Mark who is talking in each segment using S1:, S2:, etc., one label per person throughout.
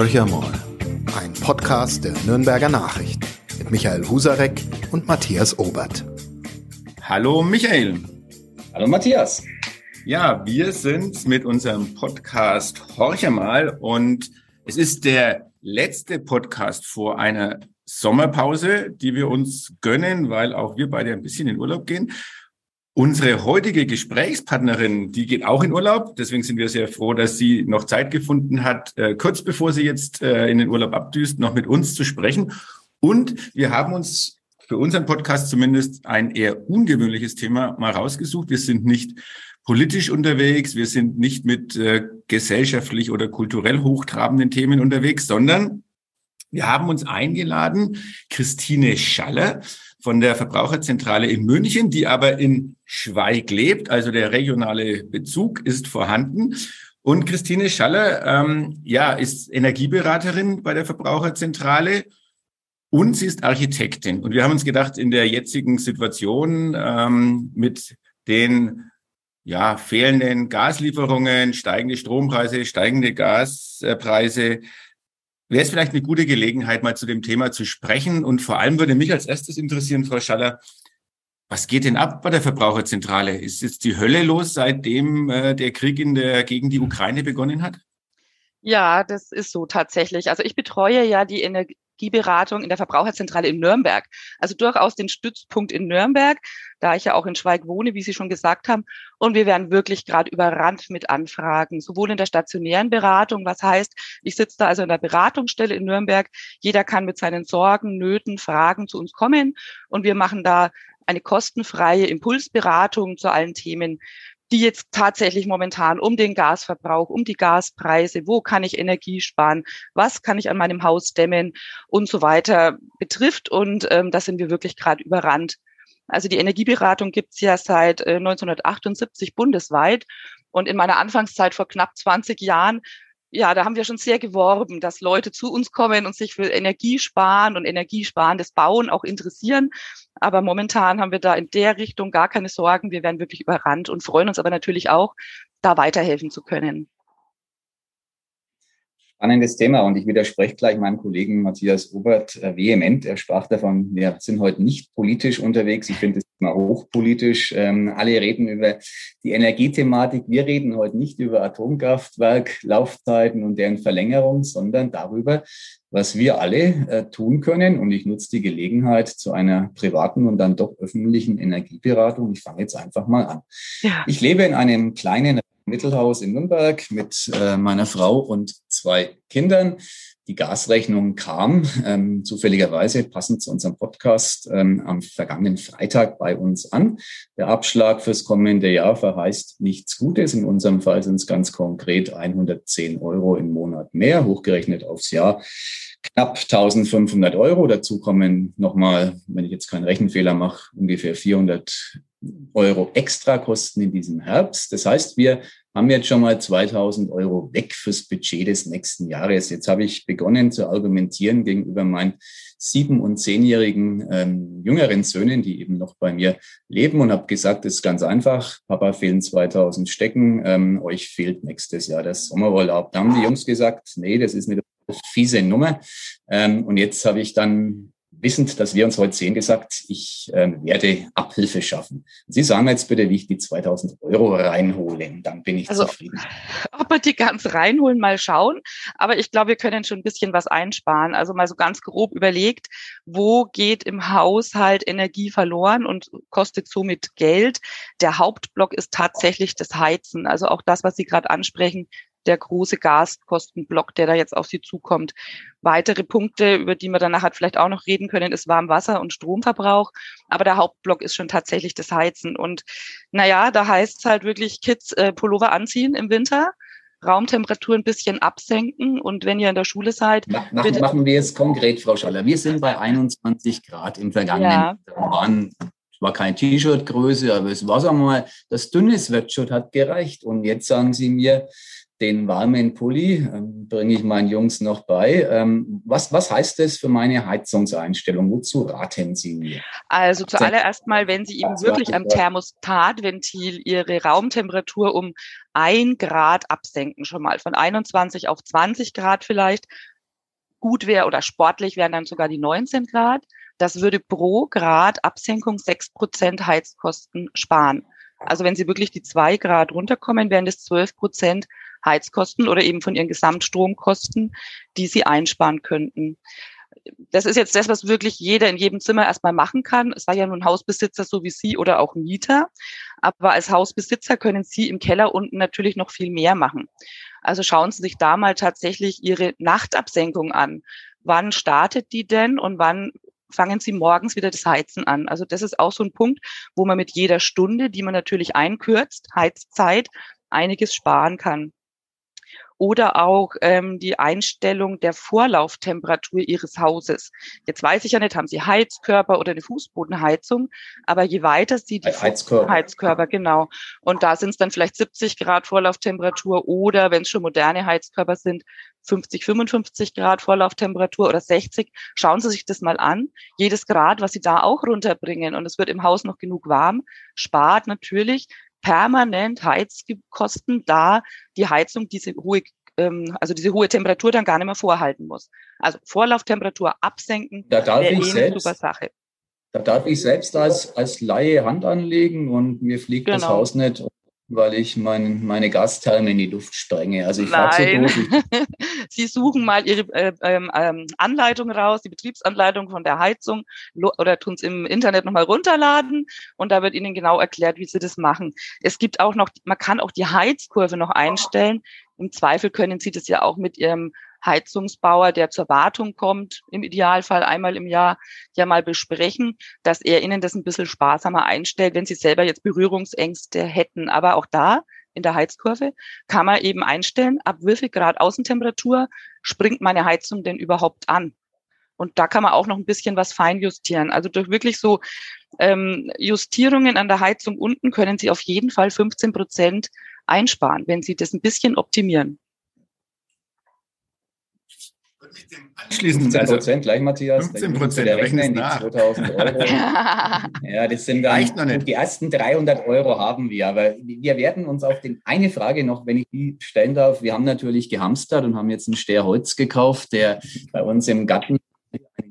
S1: Horcher mal, ein Podcast der Nürnberger Nachricht mit Michael Husarek und Matthias Obert.
S2: Hallo Michael.
S3: Hallo Matthias.
S2: Ja, wir sind mit unserem Podcast Horcher mal und es ist der letzte Podcast vor einer Sommerpause, die wir uns gönnen, weil auch wir beide ein bisschen in Urlaub gehen. Unsere heutige Gesprächspartnerin, die geht auch in Urlaub. Deswegen sind wir sehr froh, dass sie noch Zeit gefunden hat, äh, kurz bevor sie jetzt äh, in den Urlaub abdüst, noch mit uns zu sprechen. Und wir haben uns für unseren Podcast zumindest ein eher ungewöhnliches Thema mal rausgesucht. Wir sind nicht politisch unterwegs, wir sind nicht mit äh, gesellschaftlich oder kulturell hochtrabenden Themen unterwegs, sondern wir haben uns eingeladen, Christine Schaller, von der Verbraucherzentrale in München, die aber in Schweig lebt. Also der regionale Bezug ist vorhanden. Und Christine Schaller, ähm, ja, ist Energieberaterin bei der Verbraucherzentrale und sie ist Architektin. Und wir haben uns gedacht, in der jetzigen Situation ähm, mit den ja, fehlenden Gaslieferungen, steigende Strompreise, steigende Gaspreise, wäre es vielleicht eine gute Gelegenheit, mal zu dem Thema zu sprechen. Und vor allem würde mich als erstes interessieren, Frau Schaller, was geht denn ab bei der Verbraucherzentrale? Ist jetzt die Hölle los, seitdem äh, der Krieg in der, gegen die Ukraine begonnen hat?
S4: Ja, das ist so tatsächlich. Also ich betreue ja die Energieberatung in der Verbraucherzentrale in Nürnberg. Also durchaus den Stützpunkt in Nürnberg, da ich ja auch in Schweig wohne, wie Sie schon gesagt haben. Und wir werden wirklich gerade überrannt mit Anfragen, sowohl in der stationären Beratung, was heißt, ich sitze da also in der Beratungsstelle in Nürnberg. Jeder kann mit seinen Sorgen, Nöten, Fragen zu uns kommen und wir machen da eine kostenfreie Impulsberatung zu allen Themen, die jetzt tatsächlich momentan um den Gasverbrauch, um die Gaspreise, wo kann ich Energie sparen, was kann ich an meinem Haus dämmen und so weiter betrifft. Und ähm, da sind wir wirklich gerade überrannt. Also die Energieberatung gibt's ja seit äh, 1978 bundesweit. Und in meiner Anfangszeit vor knapp 20 Jahren ja, da haben wir schon sehr geworben, dass Leute zu uns kommen und sich für Energiesparen und energiesparendes Bauen auch interessieren. Aber momentan haben wir da in der Richtung gar keine Sorgen. Wir werden wirklich überrannt und freuen uns aber natürlich auch, da weiterhelfen zu können.
S3: Spannendes Thema und ich widerspreche gleich meinem Kollegen Matthias Obert äh, vehement. Er sprach davon, wir sind heute nicht politisch unterwegs. Ich finde das Thema hochpolitisch. Ähm, alle reden über die Energiethematik. Wir reden heute nicht über Atomkraftwerk, Laufzeiten und deren Verlängerung, sondern darüber, was wir alle äh, tun können. Und ich nutze die Gelegenheit zu einer privaten und dann doch öffentlichen Energieberatung. Ich fange jetzt einfach mal an. Ja. Ich lebe in einem kleinen Mittelhaus in Nürnberg mit äh, meiner Frau und zwei Kindern. Die Gasrechnung kam ähm, zufälligerweise passend zu unserem Podcast ähm, am vergangenen Freitag bei uns an. Der Abschlag fürs kommende Jahr verheißt nichts Gutes. In unserem Fall sind es ganz konkret 110 Euro im Monat mehr, hochgerechnet aufs Jahr knapp 1500 Euro. Dazu kommen nochmal, wenn ich jetzt keinen Rechenfehler mache, ungefähr 400 Euro Extrakosten in diesem Herbst. Das heißt, wir haben jetzt schon mal 2000 Euro weg fürs Budget des nächsten Jahres. Jetzt habe ich begonnen zu argumentieren gegenüber meinen sieben- und zehnjährigen ähm, jüngeren Söhnen, die eben noch bei mir leben und habe gesagt, es ist ganz einfach. Papa fehlen 2000 Stecken, ähm, euch fehlt nächstes Jahr das Sommerurlaub. Da haben die Jungs gesagt, nee, das ist eine fiese Nummer. Ähm, und jetzt habe ich dann wissend, dass wir uns heute sehen, gesagt, ich äh, werde Abhilfe schaffen. Sie sagen jetzt bitte, wie ich die 2000 Euro reinholen, dann bin ich also, zufrieden.
S4: Ob wir die ganz reinholen, mal schauen. Aber ich glaube, wir können schon ein bisschen was einsparen. Also mal so ganz grob überlegt, wo geht im Haushalt Energie verloren und kostet somit Geld. Der Hauptblock ist tatsächlich das Heizen. Also auch das, was Sie gerade ansprechen, der große Gaskostenblock, der da jetzt auf Sie zukommt. Weitere Punkte, über die wir dann nachher vielleicht auch noch reden können, ist Warmwasser und Stromverbrauch. Aber der Hauptblock ist schon tatsächlich das Heizen. Und naja, da heißt es halt wirklich Kids äh, Pullover anziehen im Winter. Raumtemperatur ein bisschen absenken und wenn ihr in der Schule seid.
S3: Machen, machen wir es konkret, Frau Schaller. Wir sind bei 21 Grad im vergangenen ja. waren war kein T-Shirt-Größe, aber es war, sagen wir mal, das dünne Sweatshirt hat gereicht. Und jetzt sagen Sie mir, den warmen Pulli ähm, bringe ich meinen Jungs noch bei. Ähm, was, was heißt das für meine Heizungseinstellung? Wozu raten Sie mir?
S4: Also zuallererst mal, wenn Sie eben wirklich am Thermostatventil Ihre Raumtemperatur um ein Grad absenken, schon mal von 21 auf 20 Grad vielleicht, gut wäre oder sportlich wären dann sogar die 19 Grad. Das würde pro Grad Absenkung sechs Prozent Heizkosten sparen. Also wenn Sie wirklich die zwei Grad runterkommen, wären das zwölf Prozent Heizkosten oder eben von Ihren Gesamtstromkosten, die Sie einsparen könnten das ist jetzt das, was wirklich jeder in jedem Zimmer erstmal machen kann. Es sei ja nun Hausbesitzer so wie Sie oder auch Mieter. Aber als Hausbesitzer können Sie im Keller unten natürlich noch viel mehr machen. Also schauen Sie sich da mal tatsächlich Ihre Nachtabsenkung an. Wann startet die denn und wann fangen Sie morgens wieder das Heizen an? Also das ist auch so ein Punkt, wo man mit jeder Stunde, die man natürlich einkürzt, Heizzeit, einiges sparen kann oder auch ähm, die Einstellung der Vorlauftemperatur Ihres Hauses. Jetzt weiß ich ja nicht, haben Sie Heizkörper oder eine Fußbodenheizung, aber je weiter Sie die
S3: Heizkörper,
S4: Heizkörper genau. Und da sind es dann vielleicht 70 Grad Vorlauftemperatur oder wenn es schon moderne Heizkörper sind, 50, 55 Grad Vorlauftemperatur oder 60. Schauen Sie sich das mal an. Jedes Grad, was Sie da auch runterbringen und es wird im Haus noch genug warm, spart natürlich permanent Heizkosten, da die Heizung diese hohe ähm, also diese hohe Temperatur dann gar nicht mehr vorhalten muss. Also Vorlauftemperatur absenken
S3: da darf ich eh selbst, super Sache. Da darf ich selbst als, als Laie Hand anlegen und mir fliegt genau. das Haus nicht weil ich mein, meine Gastherme in die Luft sprenge. Also ich
S4: Nein. So Sie suchen mal Ihre äh, ähm, ähm, Anleitung raus, die Betriebsanleitung von der Heizung oder tun es im Internet nochmal runterladen und da wird Ihnen genau erklärt, wie Sie das machen. Es gibt auch noch, man kann auch die Heizkurve noch einstellen. Im Zweifel können Sie das ja auch mit Ihrem Heizungsbauer, der zur Wartung kommt, im Idealfall einmal im Jahr ja mal besprechen, dass er Ihnen das ein bisschen sparsamer einstellt, wenn Sie selber jetzt Berührungsängste hätten. Aber auch da in der Heizkurve kann man eben einstellen, ab wie viel Grad Außentemperatur springt meine Heizung denn überhaupt an. Und da kann man auch noch ein bisschen was feinjustieren. Also durch wirklich so ähm, Justierungen an der Heizung unten können Sie auf jeden Fall 15 Prozent einsparen, wenn Sie das ein bisschen optimieren
S3: mit dem anschließenden 15 Prozent, also, gleich Matthias. 15 Prozent, der Rechner in die 2000 Euro. ja, das sind dann, Reicht noch nicht. die ersten 300 Euro haben wir, aber wir werden uns auf den, eine Frage noch, wenn ich die stellen darf. Wir haben natürlich gehamstert und haben jetzt einen Ster Holz gekauft, der bei uns im Garten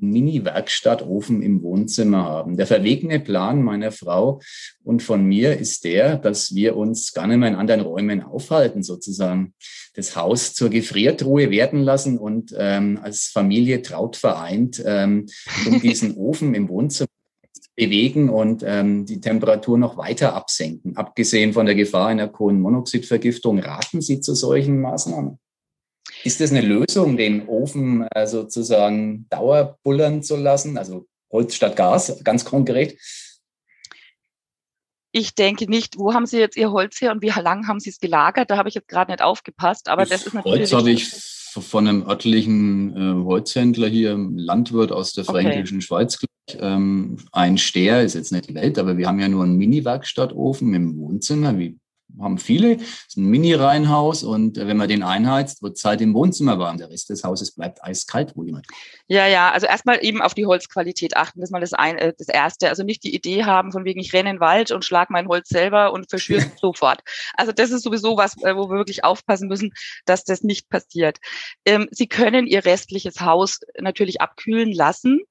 S3: Mini-Werkstattofen im Wohnzimmer haben. Der verwegene Plan meiner Frau und von mir ist der, dass wir uns gar nicht mehr in anderen Räumen aufhalten, sozusagen das Haus zur Gefriertruhe werden lassen und ähm, als Familie traut vereint ähm, um diesen Ofen im Wohnzimmer bewegen und ähm, die Temperatur noch weiter absenken. Abgesehen von der Gefahr einer Kohlenmonoxidvergiftung, raten Sie zu solchen Maßnahmen? Ist das eine Lösung, den Ofen äh, sozusagen dauerbullern zu lassen, also Holz statt Gas, ganz konkret?
S4: Ich denke nicht, wo haben Sie jetzt Ihr Holz her und wie lang haben Sie es gelagert? Da habe ich jetzt gerade nicht aufgepasst, aber das, das ist
S3: natürlich. Holz habe ich von einem örtlichen äh, Holzhändler hier, Landwirt aus der fränkischen okay. Schweiz, ähm, ein Steher, ist jetzt nicht die Welt, aber wir haben ja nur einen Mini-Werkstattofen im Wohnzimmer, wie haben viele. Es ist ein Mini-Reihenhaus und äh, wenn man den einheizt, wird es halt im Wohnzimmer warm. Der Rest des Hauses bleibt eiskalt, wo jemand.
S4: Ja, ja, also erstmal eben auf die Holzqualität achten. Das ist mal das, ein, äh, das Erste. Also nicht die Idee haben, von wegen ich renne in den Wald und schlag mein Holz selber und verschüre es sofort. Also das ist sowieso was, äh, wo wir wirklich aufpassen müssen, dass das nicht passiert. Ähm, Sie können Ihr restliches Haus natürlich abkühlen lassen,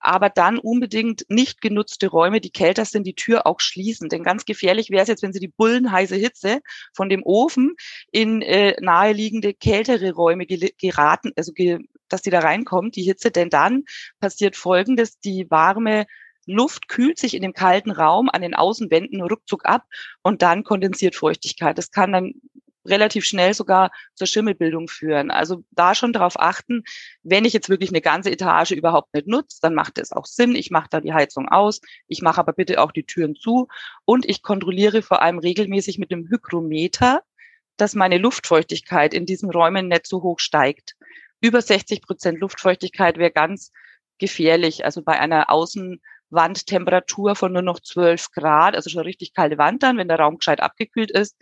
S4: aber dann unbedingt nicht genutzte Räume, die kälter sind, die Tür auch schließen. Denn ganz gefährlich wäre es jetzt, wenn Sie die bullenheiße Hitze von dem Ofen in äh, naheliegende kältere Räume geraten, also ge dass die da reinkommt, die Hitze, denn dann passiert Folgendes, die warme Luft kühlt sich in dem kalten Raum an den Außenwänden ruckzuck ab und dann kondensiert Feuchtigkeit. Das kann dann relativ schnell sogar zur Schimmelbildung führen. Also da schon darauf achten, wenn ich jetzt wirklich eine ganze Etage überhaupt nicht nutze, dann macht es auch Sinn. Ich mache da die Heizung aus, ich mache aber bitte auch die Türen zu und ich kontrolliere vor allem regelmäßig mit dem Hygrometer, dass meine Luftfeuchtigkeit in diesen Räumen nicht so hoch steigt. Über 60 Prozent Luftfeuchtigkeit wäre ganz gefährlich. Also bei einer Außenwandtemperatur von nur noch 12 Grad, also schon richtig kalte Wand dann, wenn der Raum gescheit abgekühlt ist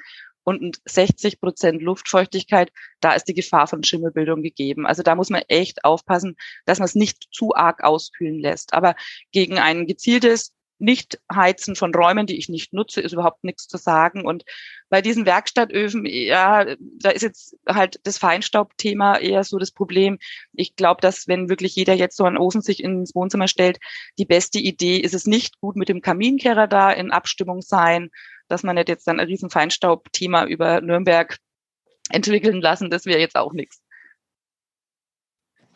S4: und 60 Prozent Luftfeuchtigkeit, da ist die Gefahr von Schimmelbildung gegeben. Also da muss man echt aufpassen, dass man es nicht zu arg auskühlen lässt. Aber gegen ein gezieltes Nicht-Heizen von Räumen, die ich nicht nutze, ist überhaupt nichts zu sagen. Und bei diesen Werkstattöfen, ja, da ist jetzt halt das Feinstaubthema eher so das Problem. Ich glaube, dass wenn wirklich jeder jetzt so einen Ofen sich ins Wohnzimmer stellt, die beste Idee ist es nicht gut mit dem Kaminkehrer da in Abstimmung sein, dass man nicht jetzt dann ein riesen Feinstaubthema über Nürnberg entwickeln lassen. Das wäre jetzt auch nichts.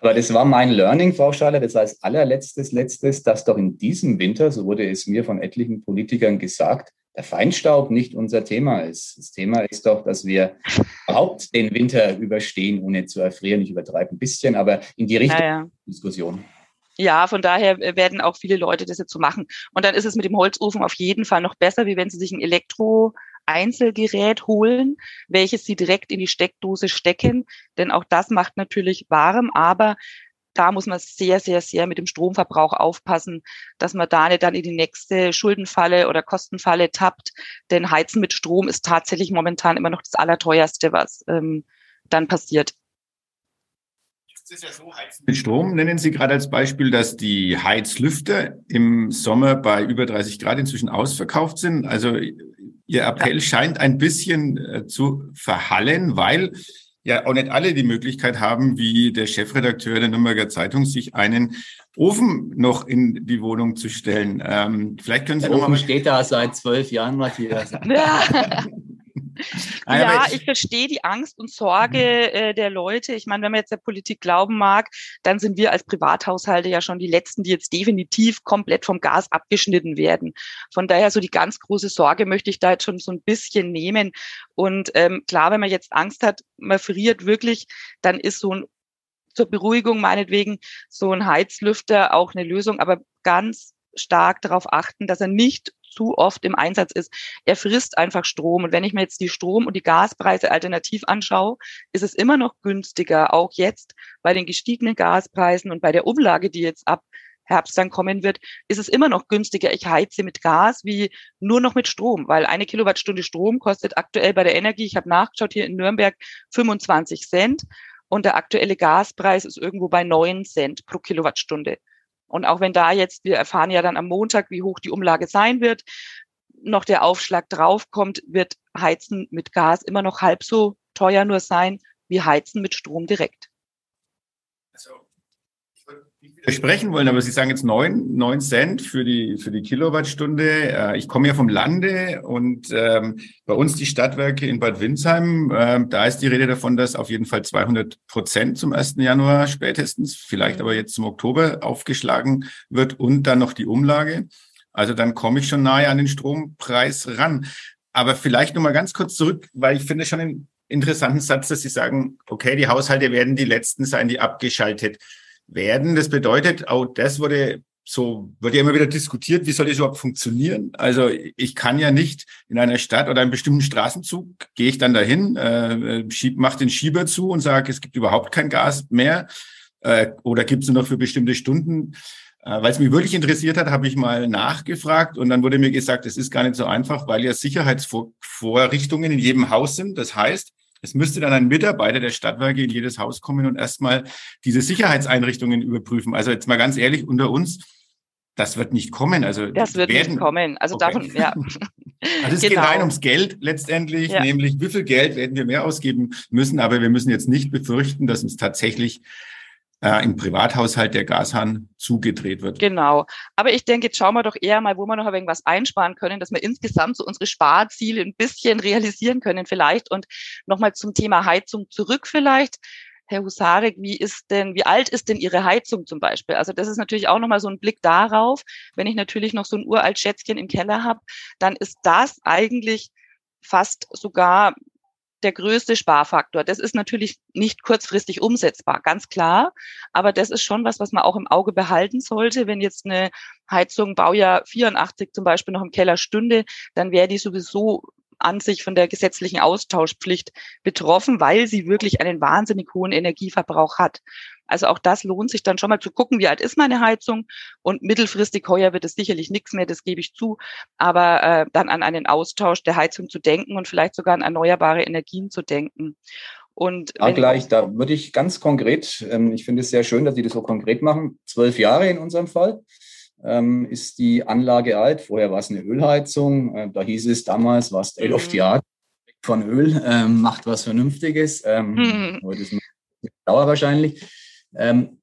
S3: Aber das war mein Learning, Frau Schaller, das heißt allerletztes, letztes, dass doch in diesem Winter, so wurde es mir von etlichen Politikern gesagt, der Feinstaub nicht unser Thema ist. Das Thema ist doch, dass wir überhaupt den Winter überstehen, ohne zu erfrieren. Ich übertreibe ein bisschen, aber in die Richtung ja, ja. Diskussion.
S4: Ja, von daher werden auch viele Leute das jetzt so machen. Und dann ist es mit dem Holzofen auf jeden Fall noch besser, wie wenn Sie sich ein Elektro Einzelgerät holen, welches Sie direkt in die Steckdose stecken. Denn auch das macht natürlich warm, aber da muss man sehr, sehr, sehr mit dem Stromverbrauch aufpassen, dass man da nicht dann in die nächste Schuldenfalle oder Kostenfalle tappt. Denn Heizen mit Strom ist tatsächlich momentan immer noch das Allerteuerste, was ähm, dann passiert.
S2: Es ist ja so, Heizen mit Strom nennen Sie gerade als Beispiel, dass die Heizlüfter im Sommer bei über 30 Grad inzwischen ausverkauft sind. Also Ihr Appell ja. scheint ein bisschen äh, zu verhallen, weil ja auch nicht alle die Möglichkeit haben, wie der Chefredakteur der Nürnberger Zeitung, sich einen Ofen noch in die Wohnung zu stellen. Ähm, vielleicht können Sie
S3: der noch Ofen mal steht da seit zwölf Jahren, Matthias. Ja.
S4: ja, ich verstehe die Angst und Sorge mhm. äh, der Leute. Ich meine, wenn man jetzt der Politik glauben mag, dann sind wir als Privathaushalte ja schon die Letzten, die jetzt definitiv komplett vom Gas abgeschnitten werden. Von daher so die ganz große Sorge möchte ich da jetzt schon so ein bisschen nehmen. Und ähm, klar, wenn man jetzt Angst hat, man friert wirklich, dann ist so ein zur Beruhigung meinetwegen so ein Heizlüfter auch eine Lösung, aber ganz stark darauf achten, dass er nicht zu oft im Einsatz ist. Er frisst einfach Strom. Und wenn ich mir jetzt die Strom- und die Gaspreise alternativ anschaue, ist es immer noch günstiger, auch jetzt bei den gestiegenen Gaspreisen und bei der Umlage, die jetzt ab Herbst dann kommen wird, ist es immer noch günstiger. Ich heize mit Gas wie nur noch mit Strom, weil eine Kilowattstunde Strom kostet aktuell bei der Energie, ich habe nachgeschaut hier in Nürnberg, 25 Cent und der aktuelle Gaspreis ist irgendwo bei 9 Cent pro Kilowattstunde. Und auch wenn da jetzt, wir erfahren ja dann am Montag, wie hoch die Umlage sein wird, noch der Aufschlag draufkommt, wird Heizen mit Gas immer noch halb so teuer nur sein wie Heizen mit Strom direkt.
S2: Widersprechen wollen, aber Sie sagen jetzt neun, neun Cent für die, für die Kilowattstunde. Äh, ich komme ja vom Lande und ähm, bei uns die Stadtwerke in Bad Windsheim, äh, da ist die Rede davon, dass auf jeden Fall 200 Prozent zum 1. Januar spätestens, vielleicht aber jetzt zum Oktober aufgeschlagen wird und dann noch die Umlage. Also dann komme ich schon nahe an den Strompreis ran. Aber vielleicht noch mal ganz kurz zurück, weil ich finde schon einen interessanten Satz, dass Sie sagen, okay, die Haushalte werden die letzten sein, die abgeschaltet werden. Das bedeutet, auch das wurde so, wird ja immer wieder diskutiert, wie soll das überhaupt funktionieren? Also ich kann ja nicht in einer Stadt oder einem bestimmten Straßenzug, gehe ich dann dahin, äh, schieb, mach den Schieber zu und sage, es gibt überhaupt kein Gas mehr äh, oder gibt es nur noch für bestimmte Stunden. Äh, Weil es mich wirklich interessiert hat, habe ich mal nachgefragt und dann wurde mir gesagt, es ist gar nicht so einfach, weil ja Sicherheitsvorrichtungen in jedem Haus sind. Das heißt, es müsste dann ein Mitarbeiter der Stadtwerke in jedes Haus kommen und erstmal diese Sicherheitseinrichtungen überprüfen. Also jetzt mal ganz ehrlich unter uns, das wird nicht kommen. Also
S4: das wird werden, nicht kommen. Also okay. davon, ja.
S2: Also es genau. geht rein ums Geld letztendlich, ja. nämlich wie viel Geld werden wir mehr ausgeben müssen, aber wir müssen jetzt nicht befürchten, dass uns tatsächlich äh, im Privathaushalt der Gashahn zugedreht wird.
S4: Genau. Aber ich denke, jetzt schauen wir doch eher mal, wo wir noch ein wenig was einsparen können, dass wir insgesamt so unsere Sparziele ein bisschen realisieren können vielleicht. Und nochmal zum Thema Heizung zurück vielleicht. Herr Husarek, wie ist denn, wie alt ist denn Ihre Heizung zum Beispiel? Also das ist natürlich auch nochmal so ein Blick darauf. Wenn ich natürlich noch so ein uralt Schätzchen im Keller habe, dann ist das eigentlich fast sogar der größte Sparfaktor. Das ist natürlich nicht kurzfristig umsetzbar, ganz klar. Aber das ist schon was, was man auch im Auge behalten sollte. Wenn jetzt eine Heizung Baujahr 84 zum Beispiel noch im Keller stünde, dann wäre die sowieso an sich von der gesetzlichen Austauschpflicht betroffen, weil sie wirklich einen wahnsinnig hohen Energieverbrauch hat. Also auch das lohnt sich dann schon mal zu gucken, wie alt ist meine Heizung und mittelfristig heuer wird es sicherlich nichts mehr, das gebe ich zu, aber äh, dann an einen Austausch der Heizung zu denken und vielleicht sogar an erneuerbare Energien zu denken.
S3: Und ja, gleich, da würde ich ganz konkret, ähm, ich finde es sehr schön, dass Sie das so konkret machen, zwölf Jahre in unserem Fall. Ähm, ist die Anlage alt. Vorher war es eine Ölheizung. Äh, da hieß es damals, war State of the Art von Öl, ähm, macht was Vernünftiges. Ähm, mhm. Heute ist es Dauer wahrscheinlich. Ähm,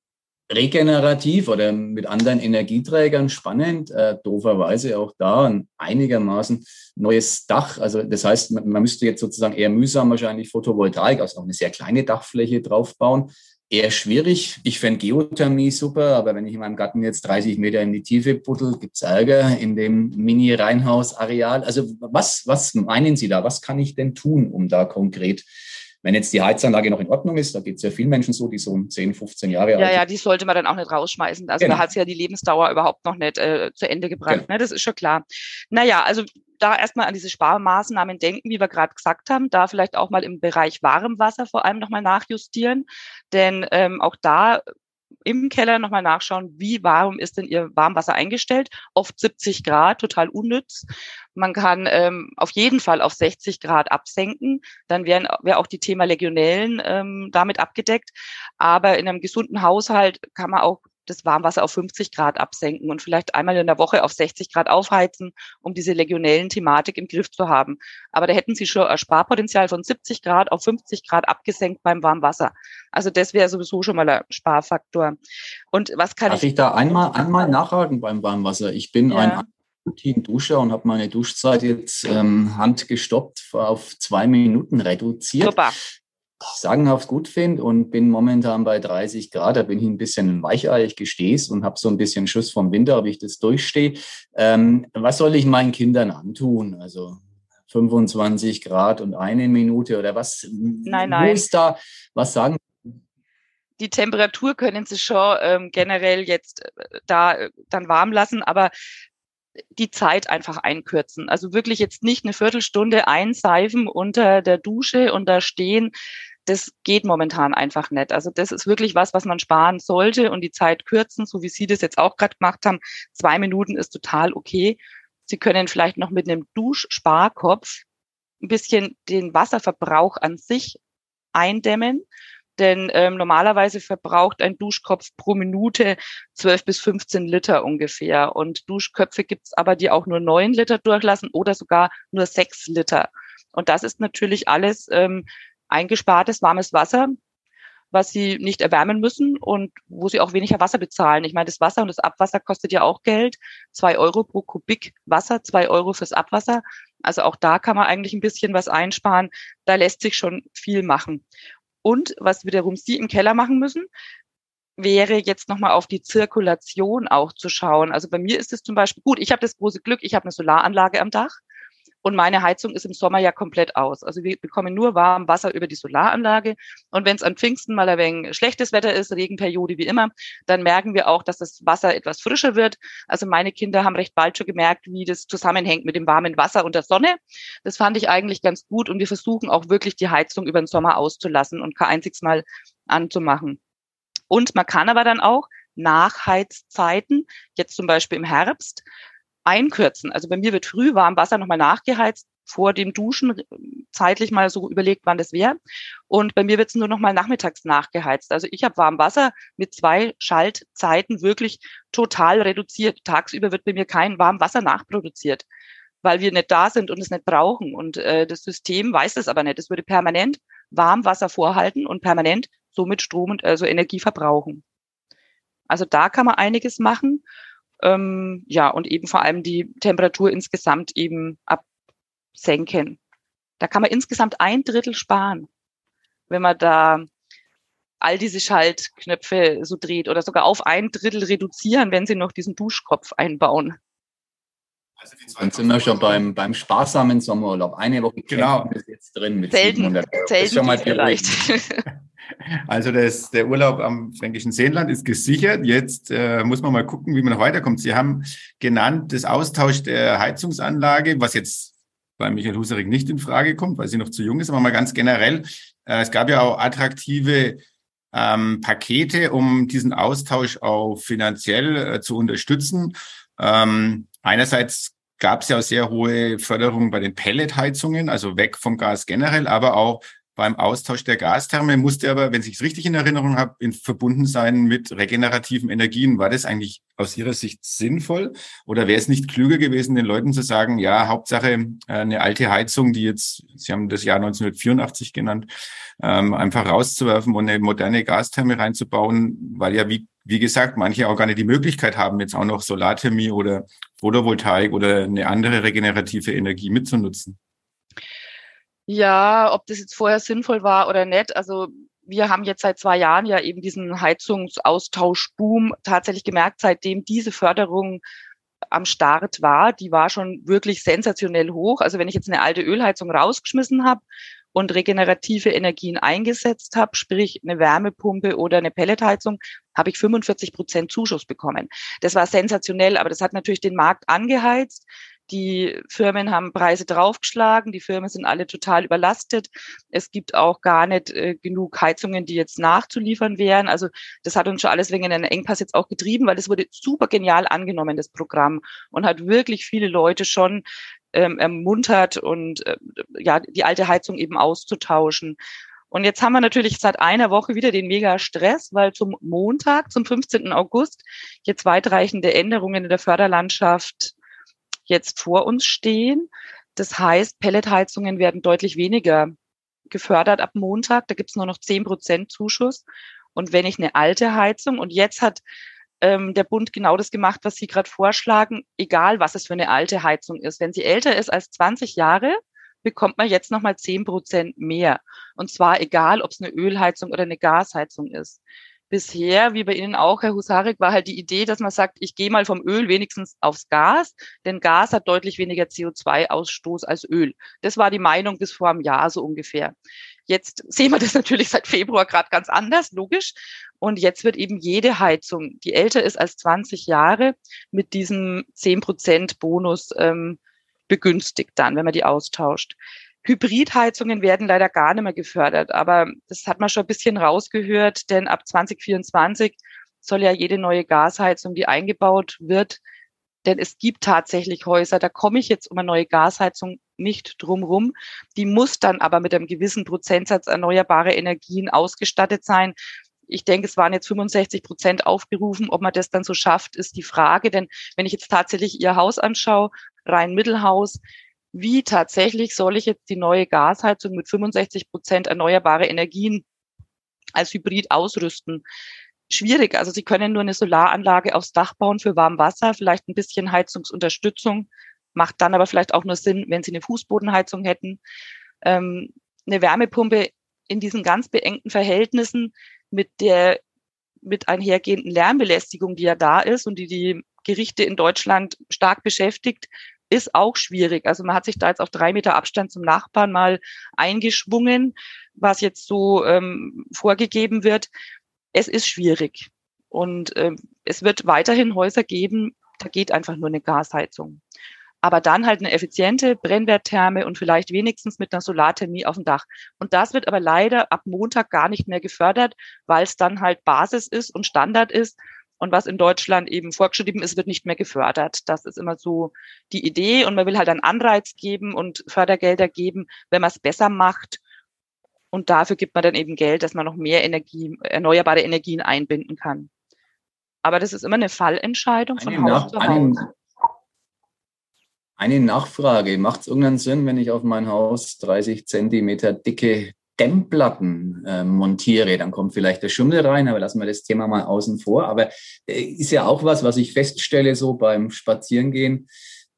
S3: regenerativ oder mit anderen Energieträgern spannend, äh, dooferweise auch da ein einigermaßen neues Dach. Also das heißt, man, man müsste jetzt sozusagen eher mühsam wahrscheinlich Photovoltaik, also auch eine sehr kleine Dachfläche draufbauen eher schwierig. Ich fände Geothermie super, aber wenn ich in meinem Garten jetzt 30 Meter in die Tiefe buddel, gibt es Ärger in dem Mini-Reinhausareal. Also was, was meinen Sie da? Was kann ich denn tun, um da konkret wenn jetzt die Heizanlage noch in Ordnung ist, da geht es ja vielen Menschen so, die so 10, 15 Jahre alt
S4: sind. Ja, ja, die sollte man dann auch nicht rausschmeißen. Also genau. da hat ja die Lebensdauer überhaupt noch nicht äh, zu Ende gebracht. Genau. Ne? Das ist schon klar. Naja, also da erstmal an diese Sparmaßnahmen denken, wie wir gerade gesagt haben, da vielleicht auch mal im Bereich Warmwasser vor allem nochmal nachjustieren. Denn ähm, auch da im Keller nochmal nachschauen, wie warm ist denn Ihr Warmwasser eingestellt. Oft 70 Grad, total unnütz. Man kann ähm, auf jeden Fall auf 60 Grad absenken. Dann wäre auch die Thema Legionellen ähm, damit abgedeckt. Aber in einem gesunden Haushalt kann man auch das Warmwasser auf 50 Grad absenken und vielleicht einmal in der Woche auf 60 Grad aufheizen, um diese legionellen Thematik im Griff zu haben. Aber da hätten Sie schon ein Sparpotenzial von 70 Grad auf 50 Grad abgesenkt beim Warmwasser. Also das wäre sowieso schon mal ein Sparfaktor. Und was kann
S3: Darf ich, ich da einmal, einmal nachhaken beim Warmwasser? Ich bin ja. ein Routine-Duscher und habe meine Duschzeit jetzt ähm, handgestoppt auf zwei Minuten reduziert. Super sagenhaft gut finde und bin momentan bei 30 Grad. Da bin ich ein bisschen weichei, ich gestehe und habe so ein bisschen Schuss vom Winter, ob ich das durchstehe. Ähm, was soll ich meinen Kindern antun? Also 25 Grad und eine Minute oder was?
S4: Nein, nein.
S3: Wo ist da, was sagen
S4: die Temperatur können Sie schon ähm, generell jetzt äh, da äh, dann warm lassen, aber die Zeit einfach einkürzen. Also wirklich jetzt nicht eine Viertelstunde einseifen unter der Dusche und da stehen. Das geht momentan einfach nicht. Also das ist wirklich was, was man sparen sollte und die Zeit kürzen, so wie Sie das jetzt auch gerade gemacht haben. Zwei Minuten ist total okay. Sie können vielleicht noch mit einem Duschsparkopf ein bisschen den Wasserverbrauch an sich eindämmen denn ähm, normalerweise verbraucht ein Duschkopf pro Minute 12 bis 15 Liter ungefähr. Und Duschköpfe gibt's aber, die auch nur 9 Liter durchlassen oder sogar nur 6 Liter. Und das ist natürlich alles ähm, eingespartes warmes Wasser, was sie nicht erwärmen müssen und wo sie auch weniger Wasser bezahlen. Ich meine, das Wasser und das Abwasser kostet ja auch Geld. Zwei Euro pro Kubik Wasser, zwei Euro fürs Abwasser. Also auch da kann man eigentlich ein bisschen was einsparen. Da lässt sich schon viel machen. Und was wiederum Sie im Keller machen müssen, wäre jetzt nochmal auf die Zirkulation auch zu schauen. Also bei mir ist es zum Beispiel, gut, ich habe das große Glück, ich habe eine Solaranlage am Dach und meine Heizung ist im Sommer ja komplett aus. Also wir bekommen nur warm Wasser über die Solaranlage. Und wenn es an Pfingsten mal ein wenig schlechtes Wetter ist, Regenperiode wie immer, dann merken wir auch, dass das Wasser etwas frischer wird. Also meine Kinder haben recht bald schon gemerkt, wie das zusammenhängt mit dem warmen Wasser und der Sonne. Das fand ich eigentlich ganz gut. Und wir versuchen auch wirklich die Heizung über den Sommer auszulassen und kein einziges Mal anzumachen. Und man kann aber dann auch Nachheizzeiten, jetzt zum Beispiel im Herbst, einkürzen. Also bei mir wird früh warm Wasser nochmal nachgeheizt, vor dem Duschen zeitlich mal so überlegt, wann das wäre. Und bei mir wird es nur noch mal nachmittags nachgeheizt. Also ich habe warm Wasser mit zwei Schaltzeiten wirklich total reduziert. Tagsüber wird bei mir kein warm Wasser nachproduziert, weil wir nicht da sind und es nicht brauchen. Und äh, das System weiß es aber nicht. Es würde permanent Warmwasser vorhalten und permanent somit Strom und also Energie verbrauchen. Also da kann man einiges machen. Ähm, ja, und eben vor allem die Temperatur insgesamt eben absenken. Da kann man insgesamt ein Drittel sparen, wenn man da all diese Schaltknöpfe so dreht oder sogar auf ein Drittel reduzieren, wenn sie noch diesen Duschkopf einbauen.
S3: Also Dann sind wir schon beim, beim sparsamen Sommerurlaub. Eine Woche
S2: genau.
S3: ist jetzt drin
S4: mit selten, 700 Euro. Mal vielleicht.
S2: Also das, der Urlaub am Fränkischen Seenland ist gesichert. Jetzt äh, muss man mal gucken, wie man noch weiterkommt. Sie haben genannt, das Austausch der Heizungsanlage, was jetzt bei Michael Husarek nicht in Frage kommt, weil sie noch zu jung ist, aber mal ganz generell. Äh, es gab ja auch attraktive ähm, Pakete, um diesen Austausch auch finanziell äh, zu unterstützen. Ähm, einerseits gab es ja auch sehr hohe Förderung bei den Pelletheizungen, also weg vom Gas generell, aber auch beim Austausch der Gastherme, musste aber, wenn ich es richtig in Erinnerung habe, in verbunden sein mit regenerativen Energien. War das eigentlich aus Ihrer Sicht sinnvoll? Oder wäre es nicht klüger gewesen, den Leuten zu sagen, ja, Hauptsache äh, eine alte Heizung, die jetzt, Sie haben das Jahr 1984 genannt, ähm, einfach rauszuwerfen und eine moderne Gastherme reinzubauen, weil ja, wie, wie gesagt, manche auch gar nicht die Möglichkeit haben, jetzt auch noch Solarthermie oder Photovoltaik oder eine andere regenerative Energie mitzunutzen.
S4: Ja, ob das jetzt vorher sinnvoll war oder nicht. Also wir haben jetzt seit zwei Jahren ja eben diesen Heizungsaustauschboom tatsächlich gemerkt, seitdem diese Förderung am Start war. Die war schon wirklich sensationell hoch. Also wenn ich jetzt eine alte Ölheizung rausgeschmissen habe und regenerative Energien eingesetzt habe, sprich eine Wärmepumpe oder eine Pelletheizung, habe ich 45 Prozent Zuschuss bekommen. Das war sensationell, aber das hat natürlich den Markt angeheizt. Die Firmen haben Preise draufgeschlagen, die Firmen sind alle total überlastet. Es gibt auch gar nicht äh, genug Heizungen, die jetzt nachzuliefern wären. Also das hat uns schon alles wegen einen Engpass jetzt auch getrieben, weil das wurde super genial angenommen, das Programm, und hat wirklich viele Leute schon ähm, ermuntert und äh, ja, die alte Heizung eben auszutauschen. Und jetzt haben wir natürlich seit einer Woche wieder den mega Stress, weil zum Montag, zum 15. August, jetzt weitreichende Änderungen in der Förderlandschaft jetzt vor uns stehen. Das heißt, Pelletheizungen werden deutlich weniger gefördert ab Montag. Da gibt es nur noch zehn Prozent Zuschuss. Und wenn ich eine alte Heizung, und jetzt hat ähm, der Bund genau das gemacht, was Sie gerade vorschlagen, egal was es für eine alte Heizung ist. Wenn sie älter ist als 20 Jahre, bekommt man jetzt nochmal zehn Prozent mehr. Und zwar egal, ob es eine Ölheizung oder eine Gasheizung ist bisher, wie bei Ihnen auch, Herr Husarek, war halt die Idee, dass man sagt, ich gehe mal vom Öl wenigstens aufs Gas, denn Gas hat deutlich weniger CO2-Ausstoß als Öl. Das war die Meinung bis vor einem Jahr so ungefähr. Jetzt sehen wir das natürlich seit Februar gerade ganz anders, logisch. Und jetzt wird eben jede Heizung, die älter ist als 20 Jahre, mit diesem 10 Prozent Bonus ähm, begünstigt dann, wenn man die austauscht. Hybridheizungen werden leider gar nicht mehr gefördert, aber das hat man schon ein bisschen rausgehört, denn ab 2024 soll ja jede neue Gasheizung, die eingebaut wird, denn es gibt tatsächlich Häuser, da komme ich jetzt um eine neue Gasheizung nicht drumrum. Die muss dann aber mit einem gewissen Prozentsatz erneuerbare Energien ausgestattet sein. Ich denke, es waren jetzt 65 Prozent aufgerufen. Ob man das dann so schafft, ist die Frage. Denn wenn ich jetzt tatsächlich Ihr Haus anschaue, rein Mittelhaus, wie tatsächlich soll ich jetzt die neue Gasheizung mit 65 Prozent erneuerbare Energien als Hybrid ausrüsten? Schwierig. Also Sie können nur eine Solaranlage aufs Dach bauen für Warmwasser, vielleicht ein bisschen Heizungsunterstützung, macht dann aber vielleicht auch nur Sinn, wenn Sie eine Fußbodenheizung hätten. Ähm, eine Wärmepumpe in diesen ganz beengten Verhältnissen mit der mit einhergehenden Lärmbelästigung, die ja da ist und die die Gerichte in Deutschland stark beschäftigt, ist auch schwierig. Also man hat sich da jetzt auf drei Meter Abstand zum Nachbarn mal eingeschwungen, was jetzt so ähm, vorgegeben wird. Es ist schwierig. Und ähm, es wird weiterhin Häuser geben, da geht einfach nur eine Gasheizung. Aber dann halt eine effiziente Brennwerttherme und vielleicht wenigstens mit einer Solarthermie auf dem Dach. Und das wird aber leider ab Montag gar nicht mehr gefördert, weil es dann halt Basis ist und Standard ist und was in Deutschland eben vorgeschrieben ist, wird nicht mehr gefördert. Das ist immer so die Idee. Und man will halt einen Anreiz geben und Fördergelder geben, wenn man es besser macht. Und dafür gibt man dann eben Geld, dass man noch mehr Energie, erneuerbare Energien einbinden kann. Aber das ist immer eine Fallentscheidung von eine Haus zu Haus.
S3: Eine Nachfrage. Macht es irgendeinen Sinn, wenn ich auf mein Haus 30 Zentimeter dicke Dämmplatten äh, montiere, dann kommt vielleicht der Schimmel rein, aber lassen wir das Thema mal außen vor. Aber äh, ist ja auch was, was ich feststelle so beim Spazierengehen.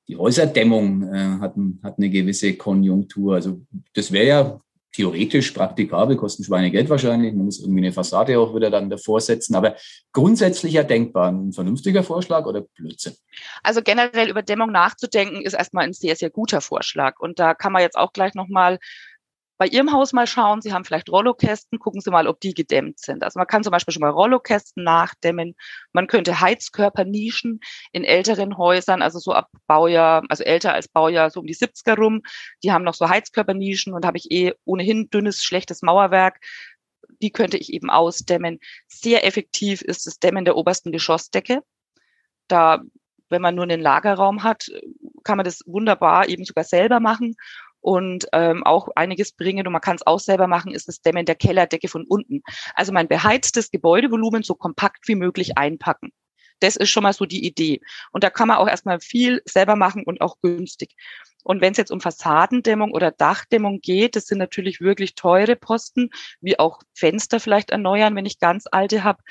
S3: Die Häuserdämmung äh, hat, hat eine gewisse Konjunktur. Also das wäre ja theoretisch praktikabel, kosten Schweinegeld wahrscheinlich. Man muss irgendwie eine Fassade auch wieder dann davor setzen. Aber grundsätzlich ja denkbar. Ein vernünftiger Vorschlag oder Blödsinn?
S4: Also generell über Dämmung nachzudenken ist erstmal ein sehr, sehr guter Vorschlag. Und da kann man jetzt auch gleich nochmal bei Ihrem Haus mal schauen. Sie haben vielleicht Rollokästen, gucken Sie mal, ob die gedämmt sind. Also man kann zum Beispiel schon mal Rollokästen nachdämmen. Man könnte Heizkörper nischen in älteren Häusern, also so ab Baujahr, also älter als Baujahr, so um die 70er rum. Die haben noch so Heizkörpernischen und habe ich eh ohnehin dünnes, schlechtes Mauerwerk. Die könnte ich eben ausdämmen. Sehr effektiv ist das Dämmen der obersten Geschossdecke. Da, wenn man nur einen Lagerraum hat, kann man das wunderbar eben sogar selber machen und ähm, auch einiges bringen und man kann es auch selber machen, ist das Dämmen der Kellerdecke von unten. Also mein beheiztes Gebäudevolumen so kompakt wie möglich einpacken. Das ist schon mal so die Idee. Und da kann man auch erstmal viel selber machen und auch günstig. Und wenn es jetzt um Fassadendämmung oder Dachdämmung geht, das sind natürlich wirklich teure Posten, wie auch Fenster vielleicht erneuern, wenn ich ganz alte habe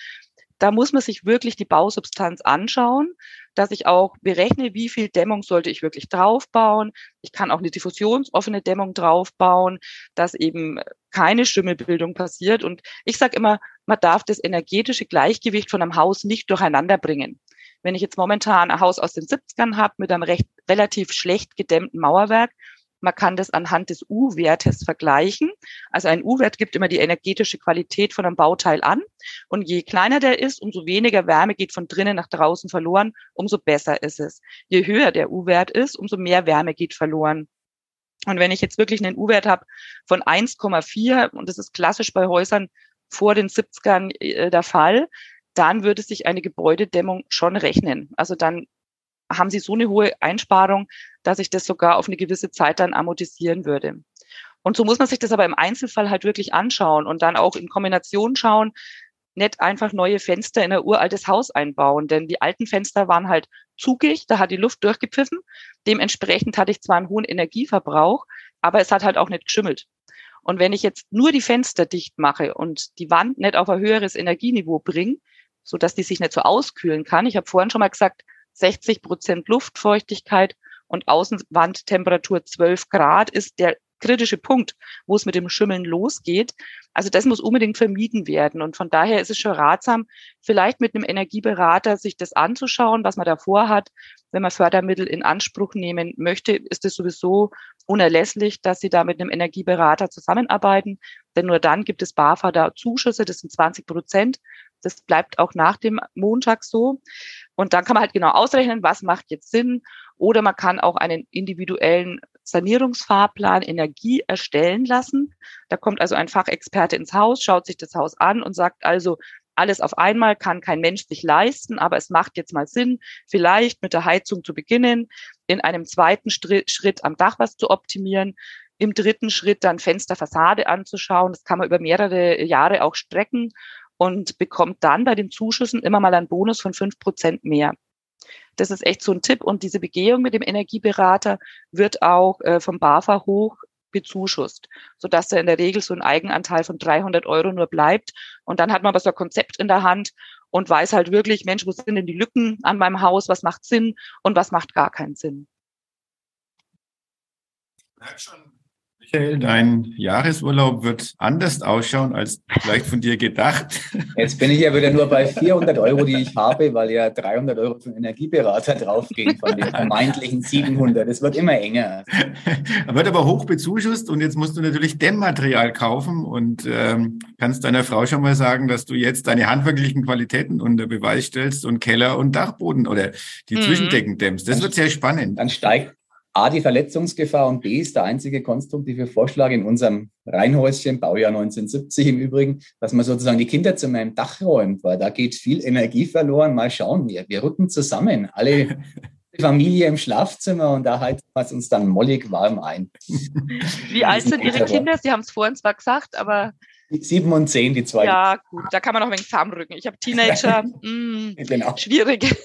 S4: da muss man sich wirklich die Bausubstanz anschauen, dass ich auch berechne, wie viel Dämmung sollte ich wirklich draufbauen. Ich kann auch eine diffusionsoffene Dämmung draufbauen, dass eben keine Schimmelbildung passiert. Und ich sage immer, man darf das energetische Gleichgewicht von einem Haus nicht durcheinander bringen. Wenn ich jetzt momentan ein Haus aus den 70ern habe mit einem recht relativ schlecht gedämmten Mauerwerk, man kann das anhand des U-Wertes vergleichen. Also ein U-Wert gibt immer die energetische Qualität von einem Bauteil an. Und je kleiner der ist, umso weniger Wärme geht von drinnen nach draußen verloren, umso besser ist es. Je höher der U-Wert ist, umso mehr Wärme geht verloren. Und wenn ich jetzt wirklich einen U-Wert habe von 1,4, und das ist klassisch bei Häusern vor den 70ern äh, der Fall, dann würde sich eine Gebäudedämmung schon rechnen. Also dann haben sie so eine hohe Einsparung, dass ich das sogar auf eine gewisse Zeit dann amortisieren würde. Und so muss man sich das aber im Einzelfall halt wirklich anschauen und dann auch in Kombination schauen, nicht einfach neue Fenster in ein uraltes Haus einbauen, denn die alten Fenster waren halt zugig, da hat die Luft durchgepfiffen. Dementsprechend hatte ich zwar einen hohen Energieverbrauch, aber es hat halt auch nicht geschimmelt. Und wenn ich jetzt nur die Fenster dicht mache und die Wand nicht auf ein höheres Energieniveau bringe, so dass die sich nicht so auskühlen kann, ich habe vorhin schon mal gesagt, 60 Prozent Luftfeuchtigkeit und Außenwandtemperatur 12 Grad ist der kritische Punkt, wo es mit dem Schimmeln losgeht. Also das muss unbedingt vermieden werden. Und von daher ist es schon ratsam, vielleicht mit einem Energieberater sich das anzuschauen, was man davor hat. Wenn man Fördermittel in Anspruch nehmen möchte, ist es sowieso unerlässlich, dass Sie da mit einem Energieberater zusammenarbeiten. Denn nur dann gibt es BAFA da Zuschüsse, das sind 20 Prozent. Das bleibt auch nach dem Montag so. Und dann kann man halt genau ausrechnen, was macht jetzt Sinn. Oder man kann auch einen individuellen Sanierungsfahrplan Energie erstellen lassen. Da kommt also ein Fachexperte ins Haus, schaut sich das Haus an und sagt also, alles auf einmal kann kein Mensch sich leisten, aber es macht jetzt mal Sinn, vielleicht mit der Heizung zu beginnen, in einem zweiten Schritt am Dach was zu optimieren, im dritten Schritt dann Fensterfassade anzuschauen. Das kann man über mehrere Jahre auch strecken und bekommt dann bei den Zuschüssen immer mal einen Bonus von fünf Prozent mehr. Das ist echt so ein Tipp. Und diese Begehung mit dem Energieberater wird auch äh, vom BAFA hoch bezuschusst, sodass da in der Regel so ein Eigenanteil von 300 Euro nur bleibt. Und dann hat man aber so ein Konzept in der Hand und weiß halt wirklich, Mensch, wo sind denn die Lücken an meinem Haus? Was macht Sinn und was macht gar keinen Sinn?
S2: schon Michael, dein Jahresurlaub wird anders ausschauen als vielleicht von dir gedacht.
S3: Jetzt bin ich ja wieder nur bei 400 Euro, die ich habe, weil ja 300 Euro für Energieberater draufgehen von den vermeintlichen 700. Es wird immer enger.
S2: Wird aber hoch bezuschusst und jetzt musst du natürlich Dämmmaterial kaufen und ähm, kannst deiner Frau schon mal sagen, dass du jetzt deine handwerklichen Qualitäten unter Beweis stellst und Keller und Dachboden oder die mhm. Zwischendecken dämmst. Das wird sehr spannend.
S3: Dann steigt A, die Verletzungsgefahr und B ist der einzige konstruktive Vorschlag in unserem Reihenhäuschen, Baujahr 1970 im Übrigen, dass man sozusagen die Kinder zu meinem Dach räumt, weil da geht viel Energie verloren. Mal schauen, wir, wir rücken zusammen, alle Familie im Schlafzimmer und da heizt man uns dann mollig warm ein.
S4: Wie alt sind Ihre Kinder? Sie haben es vorhin zwar gesagt, aber
S3: Sieben und zehn, die zwei.
S4: Ja, gut, da kann man noch ein wenig zusammenrücken. Ich habe Teenager, mm, genau. schwierig.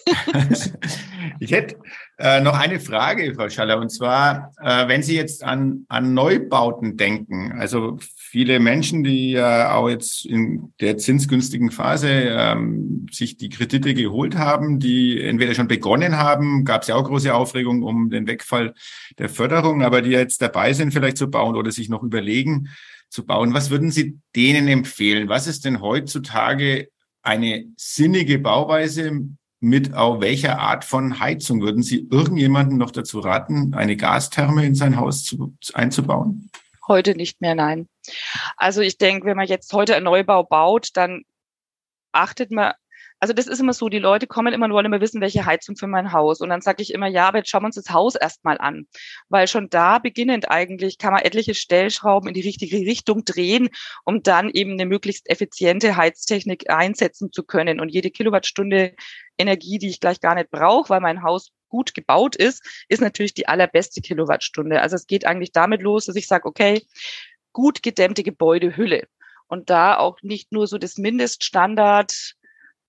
S2: ich hätte äh, noch eine Frage, Frau Schaller, und zwar, äh, wenn Sie jetzt an, an Neubauten denken, also viele Menschen, die ja äh, auch jetzt in der zinsgünstigen Phase ähm, sich die Kredite geholt haben, die entweder schon begonnen haben, gab es ja auch große Aufregung um den Wegfall der Förderung, aber die jetzt dabei sind, vielleicht zu bauen oder sich noch überlegen, zu bauen. Was würden Sie denen empfehlen? Was ist denn heutzutage eine sinnige Bauweise mit auch welcher Art von Heizung? Würden Sie irgendjemanden noch dazu raten, eine Gastherme in sein Haus zu, einzubauen?
S4: Heute nicht mehr, nein. Also ich denke, wenn man jetzt heute einen Neubau baut, dann achtet man also das ist immer so, die Leute kommen immer und wollen immer wissen, welche Heizung für mein Haus. Und dann sage ich immer, ja, aber jetzt schauen wir uns das Haus erstmal an. Weil schon da beginnend eigentlich kann man etliche Stellschrauben in die richtige Richtung drehen, um dann eben eine möglichst effiziente Heiztechnik einsetzen zu können. Und jede Kilowattstunde Energie, die ich gleich gar nicht brauche, weil mein Haus gut gebaut ist, ist natürlich die allerbeste Kilowattstunde. Also es geht eigentlich damit los, dass ich sage, okay, gut gedämmte Gebäudehülle. Und da auch nicht nur so das Mindeststandard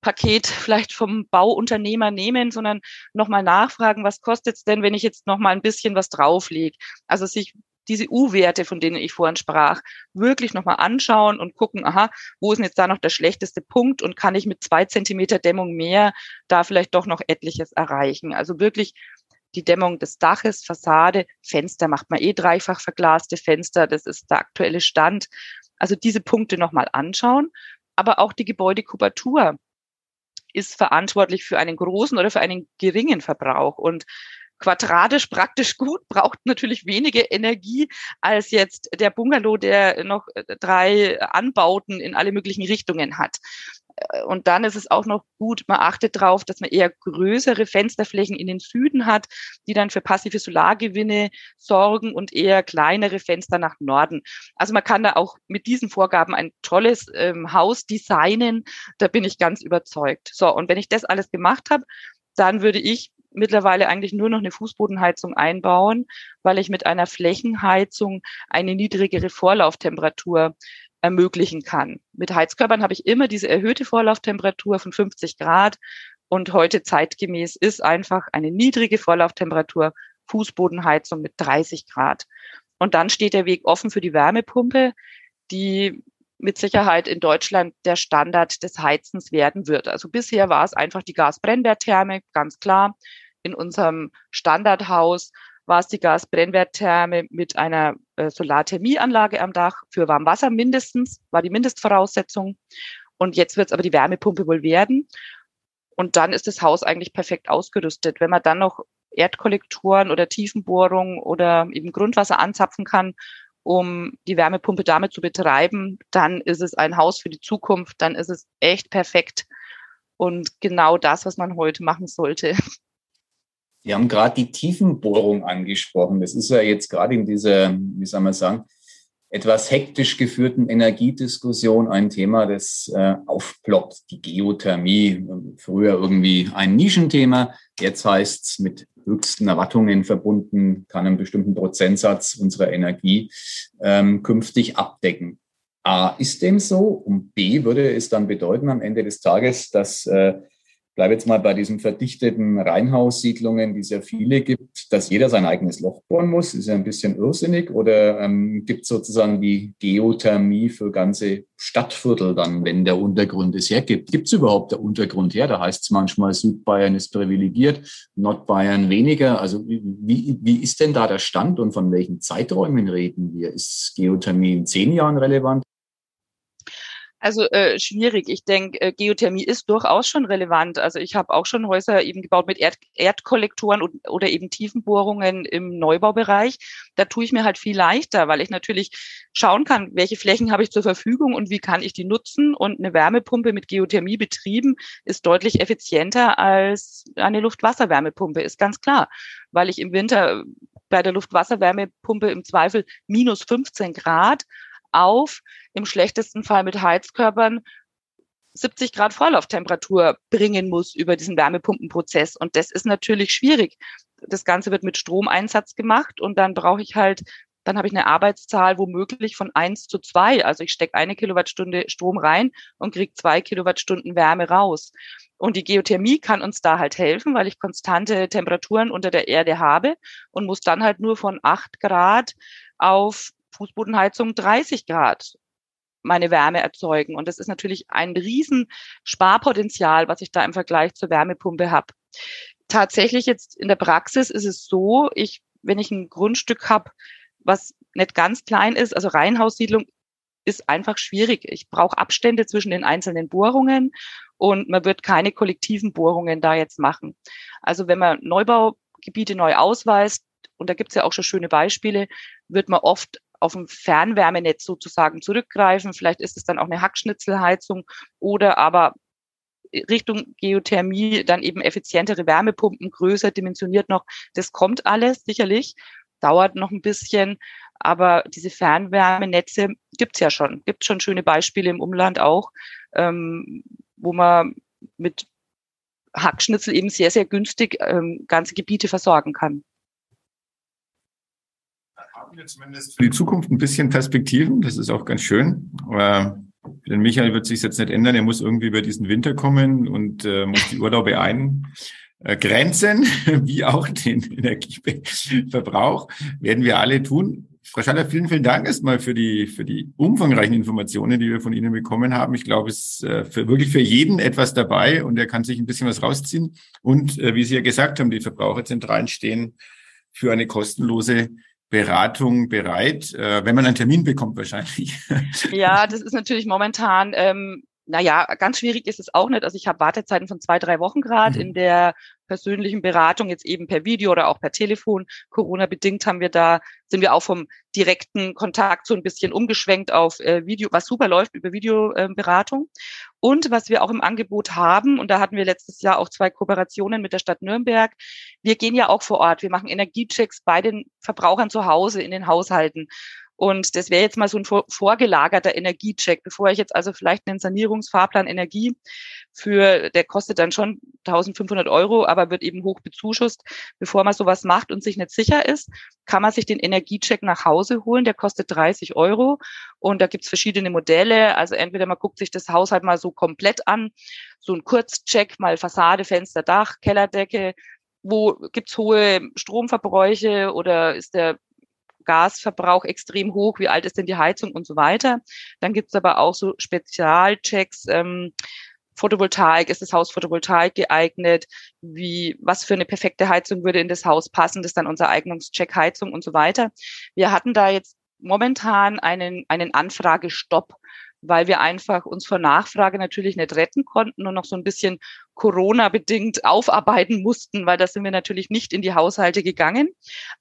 S4: Paket vielleicht vom Bauunternehmer nehmen, sondern nochmal nachfragen, was kostet es denn, wenn ich jetzt nochmal ein bisschen was drauflege? Also sich diese U-Werte, von denen ich vorhin sprach, wirklich nochmal anschauen und gucken, aha, wo ist denn jetzt da noch der schlechteste Punkt und kann ich mit zwei Zentimeter Dämmung mehr da vielleicht doch noch etliches erreichen? Also wirklich die Dämmung des Daches, Fassade, Fenster macht man eh dreifach verglaste Fenster, das ist der aktuelle Stand. Also diese Punkte nochmal anschauen, aber auch die Gebäudekubatur ist verantwortlich für einen großen oder für einen geringen Verbrauch. Und quadratisch praktisch gut, braucht natürlich weniger Energie als jetzt der Bungalow, der noch äh, drei Anbauten in alle möglichen Richtungen hat. Äh, und dann ist es auch noch gut, man achtet darauf, dass man eher größere Fensterflächen in den Süden hat, die dann für passive Solargewinne sorgen und eher kleinere Fenster nach Norden. Also man kann da auch mit diesen Vorgaben ein tolles ähm, Haus designen. Da bin ich ganz überzeugt. So, und wenn ich das alles gemacht habe, dann würde ich mittlerweile eigentlich nur noch eine Fußbodenheizung einbauen, weil ich mit einer Flächenheizung eine niedrigere Vorlauftemperatur ermöglichen kann. Mit Heizkörpern habe ich immer diese erhöhte Vorlauftemperatur von 50 Grad und heute zeitgemäß ist einfach eine niedrige Vorlauftemperatur Fußbodenheizung mit 30 Grad. Und dann steht der Weg offen für die Wärmepumpe, die mit Sicherheit in Deutschland der Standard des Heizens werden wird. Also bisher war es einfach die Gasbrennwerttherme, ganz klar. In unserem Standardhaus war es die Gasbrennwerttherme mit einer äh, Solarthermieanlage am Dach für Warmwasser mindestens, war die Mindestvoraussetzung. Und jetzt wird es aber die Wärmepumpe wohl werden. Und dann ist das Haus eigentlich perfekt ausgerüstet. Wenn man dann noch Erdkollektoren oder Tiefenbohrungen oder eben Grundwasser anzapfen kann um die Wärmepumpe damit zu betreiben, dann ist es ein Haus für die Zukunft, dann ist es echt perfekt und genau das, was man heute machen sollte.
S3: Wir haben gerade die Tiefenbohrung angesprochen. Das ist ja jetzt gerade in dieser, wie soll man sagen, etwas hektisch geführten Energiediskussion ein Thema, das äh, aufploppt, die Geothermie. Früher irgendwie ein Nischenthema, jetzt heißt es mit höchsten Erwartungen verbunden, kann einen bestimmten Prozentsatz unserer Energie ähm, künftig abdecken. A, ist dem so? Und B, würde es dann bedeuten am Ende des Tages, dass äh, bleibe jetzt mal bei diesen verdichteten Reihenhaussiedlungen, die es ja viele gibt, dass jeder sein eigenes Loch bohren muss, ist ja ein bisschen irrsinnig. Oder ähm, gibt es sozusagen die Geothermie für ganze Stadtviertel dann, wenn der Untergrund es hergibt? Gibt es überhaupt der Untergrund her? Da heißt es manchmal, Südbayern ist privilegiert, Nordbayern weniger. Also wie, wie ist denn da der Stand und von welchen Zeiträumen reden wir? Ist Geothermie in zehn Jahren relevant?
S4: Also äh, schwierig. Ich denke, äh, Geothermie ist durchaus schon relevant. Also ich habe auch schon Häuser eben gebaut mit Erd Erdkollektoren und, oder eben Tiefenbohrungen im Neubaubereich. Da tue ich mir halt viel leichter, weil ich natürlich schauen kann, welche Flächen habe ich zur Verfügung und wie kann ich die nutzen. Und eine Wärmepumpe mit Geothermie betrieben ist deutlich effizienter als eine Luftwasserwärmepumpe, ist ganz klar, weil ich im Winter bei der Luftwasserwärmepumpe im Zweifel minus 15 Grad auf, im schlechtesten Fall mit Heizkörpern 70 Grad Vorlauftemperatur bringen muss über diesen Wärmepumpenprozess. Und das ist natürlich schwierig. Das Ganze wird mit Stromeinsatz gemacht und dann brauche ich halt, dann habe ich eine Arbeitszahl womöglich von eins zu zwei. Also ich stecke eine Kilowattstunde Strom rein und kriege zwei Kilowattstunden Wärme raus. Und die Geothermie kann uns da halt helfen, weil ich konstante Temperaturen unter der Erde habe und muss dann halt nur von acht Grad auf Fußbodenheizung 30 Grad meine Wärme erzeugen. Und das ist natürlich ein riesen Sparpotenzial, was ich da im Vergleich zur Wärmepumpe habe. Tatsächlich jetzt in der Praxis ist es so, ich, wenn ich ein Grundstück habe, was nicht ganz klein ist, also Reihenhaussiedlung ist einfach schwierig. Ich brauche Abstände zwischen den einzelnen Bohrungen und man wird keine kollektiven Bohrungen da jetzt machen. Also wenn man Neubaugebiete neu ausweist, und da gibt es ja auch schon schöne Beispiele, wird man oft auf ein Fernwärmenetz sozusagen zurückgreifen. Vielleicht ist es dann auch eine Hackschnitzelheizung oder aber Richtung Geothermie dann eben effizientere Wärmepumpen, größer dimensioniert noch. Das kommt alles sicherlich, dauert noch ein bisschen, aber diese Fernwärmenetze gibt's ja schon. Gibt schon schöne Beispiele im Umland auch, ähm, wo man mit Hackschnitzel eben sehr, sehr günstig ähm, ganze Gebiete versorgen kann.
S2: Dann haben wir zumindest für die Zukunft ein bisschen Perspektiven. Das ist auch ganz schön. Aber denn Michael wird sich jetzt nicht ändern. Er muss irgendwie über diesen Winter kommen und äh, muss die Urlaube eingrenzen, wie auch den Energieverbrauch. Werden wir alle tun. Frau Schaller, vielen, vielen Dank erstmal für die, für die umfangreichen Informationen, die wir von Ihnen bekommen haben. Ich glaube, es ist äh, für, wirklich für jeden etwas dabei und er kann sich ein bisschen was rausziehen. Und äh, wie Sie ja gesagt haben, die Verbraucherzentralen stehen für eine kostenlose Beratung bereit, äh, wenn man einen Termin bekommt wahrscheinlich.
S4: Ja, das ist natürlich momentan ähm, naja, ganz schwierig ist es auch nicht. Also ich habe Wartezeiten von zwei, drei Wochen gerade mhm. in der persönlichen Beratung, jetzt eben per Video oder auch per Telefon. Corona-bedingt haben wir da, sind wir auch vom direkten Kontakt so ein bisschen umgeschwenkt auf äh, Video, was super läuft über Videoberatung. Äh, und was wir auch im Angebot haben, und da hatten wir letztes Jahr auch zwei Kooperationen mit der Stadt Nürnberg, wir gehen ja auch vor Ort. Wir machen Energiechecks bei den Verbrauchern zu Hause in den Haushalten. Und das wäre jetzt mal so ein vorgelagerter Energiecheck, bevor ich jetzt also vielleicht einen Sanierungsfahrplan Energie für, der kostet dann schon 1500 Euro, aber wird eben hoch bezuschusst. Bevor man sowas macht und sich nicht sicher ist, kann man sich den Energiecheck nach Hause holen. Der kostet 30 Euro und da gibt's verschiedene Modelle. Also entweder man guckt sich das Haushalt mal so komplett an, so ein Kurzcheck, mal Fassade, Fenster, Dach, Kellerdecke, wo gibt's hohe Stromverbräuche oder ist der Gasverbrauch extrem hoch, wie alt ist denn die Heizung und so weiter. Dann gibt es aber auch so Spezialchecks, ähm, Photovoltaik, ist das Haus Photovoltaik geeignet, wie, was für eine perfekte Heizung würde in das Haus passen, das ist dann unser Eignungscheck Heizung und so weiter. Wir hatten da jetzt momentan einen, einen Anfragestopp weil wir einfach uns vor Nachfrage natürlich nicht retten konnten und noch so ein bisschen Corona-bedingt aufarbeiten mussten, weil da sind wir natürlich nicht in die Haushalte gegangen.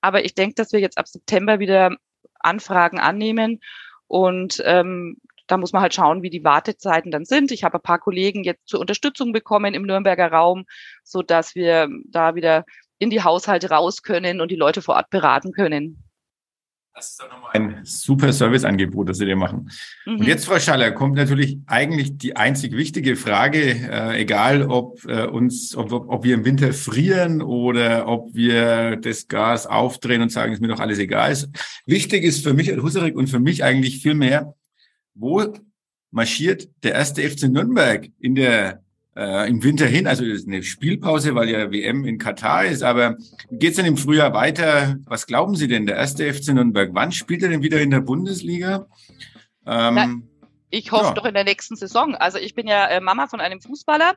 S4: Aber ich denke, dass wir jetzt ab September wieder Anfragen annehmen und ähm, da muss man halt schauen, wie die Wartezeiten dann sind. Ich habe ein paar Kollegen jetzt zur Unterstützung bekommen im Nürnberger Raum, so dass wir da wieder in die Haushalte raus können und die Leute vor Ort beraten können.
S2: Das ist doch nochmal ein super Serviceangebot, das Sie dir machen. Mhm. Und jetzt, Frau Schaller, kommt natürlich eigentlich die einzig wichtige Frage, äh, egal ob äh, uns, ob, ob wir im Winter frieren oder ob wir das Gas aufdrehen und sagen, ist mir doch alles egal. Wichtig ist für mich, Herr Husarek, und für mich eigentlich viel mehr, wo marschiert der erste FC Nürnberg in der äh, im Winter hin, also eine Spielpause, weil ja WM in Katar ist, aber geht es denn im Frühjahr weiter? Was glauben Sie denn, der erste FC Nürnberg, wann spielt er denn wieder in der Bundesliga?
S4: Ähm, Na, ich hoffe ja. doch in der nächsten Saison. Also ich bin ja äh, Mama von einem Fußballer,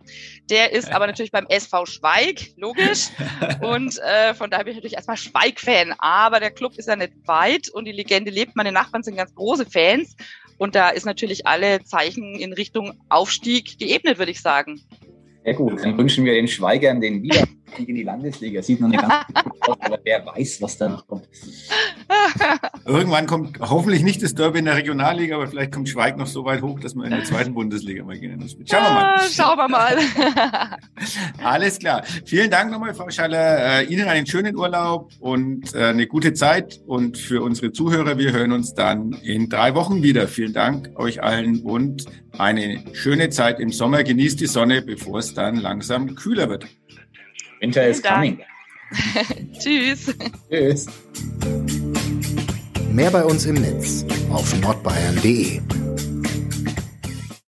S4: der ist aber natürlich beim SV Schweig, logisch. Und äh, von daher bin ich natürlich erstmal Schweig-Fan. Aber der Club ist ja nicht weit und die Legende lebt. Meine Nachbarn sind ganz große Fans. Und da ist natürlich alle Zeichen in Richtung Aufstieg geebnet, würde ich sagen.
S3: Sehr gut, dann wünschen wir den Schweigern den Wiederstieg in die Landesliga. Sieht noch nicht ganz gut aus, aber wer weiß, was da noch kommt.
S2: Irgendwann kommt hoffentlich nicht das Derby in der Regionalliga, aber vielleicht kommt Schweig noch so weit hoch, dass man in der zweiten Bundesliga mal gehen muss.
S4: Schauen wir mal. Schauen wir mal.
S2: Alles klar. Vielen Dank nochmal, Frau Schaller. Äh, Ihnen einen schönen Urlaub und äh, eine gute Zeit. Und für unsere Zuhörer, wir hören uns dann in drei Wochen wieder. Vielen Dank euch allen und eine schöne Zeit im Sommer. Genießt die Sonne, bevor es dann langsam kühler wird.
S3: Winter is coming.
S4: Tschüss.
S1: Tschüss. Mehr bei uns im Netz auf nordbayern.de.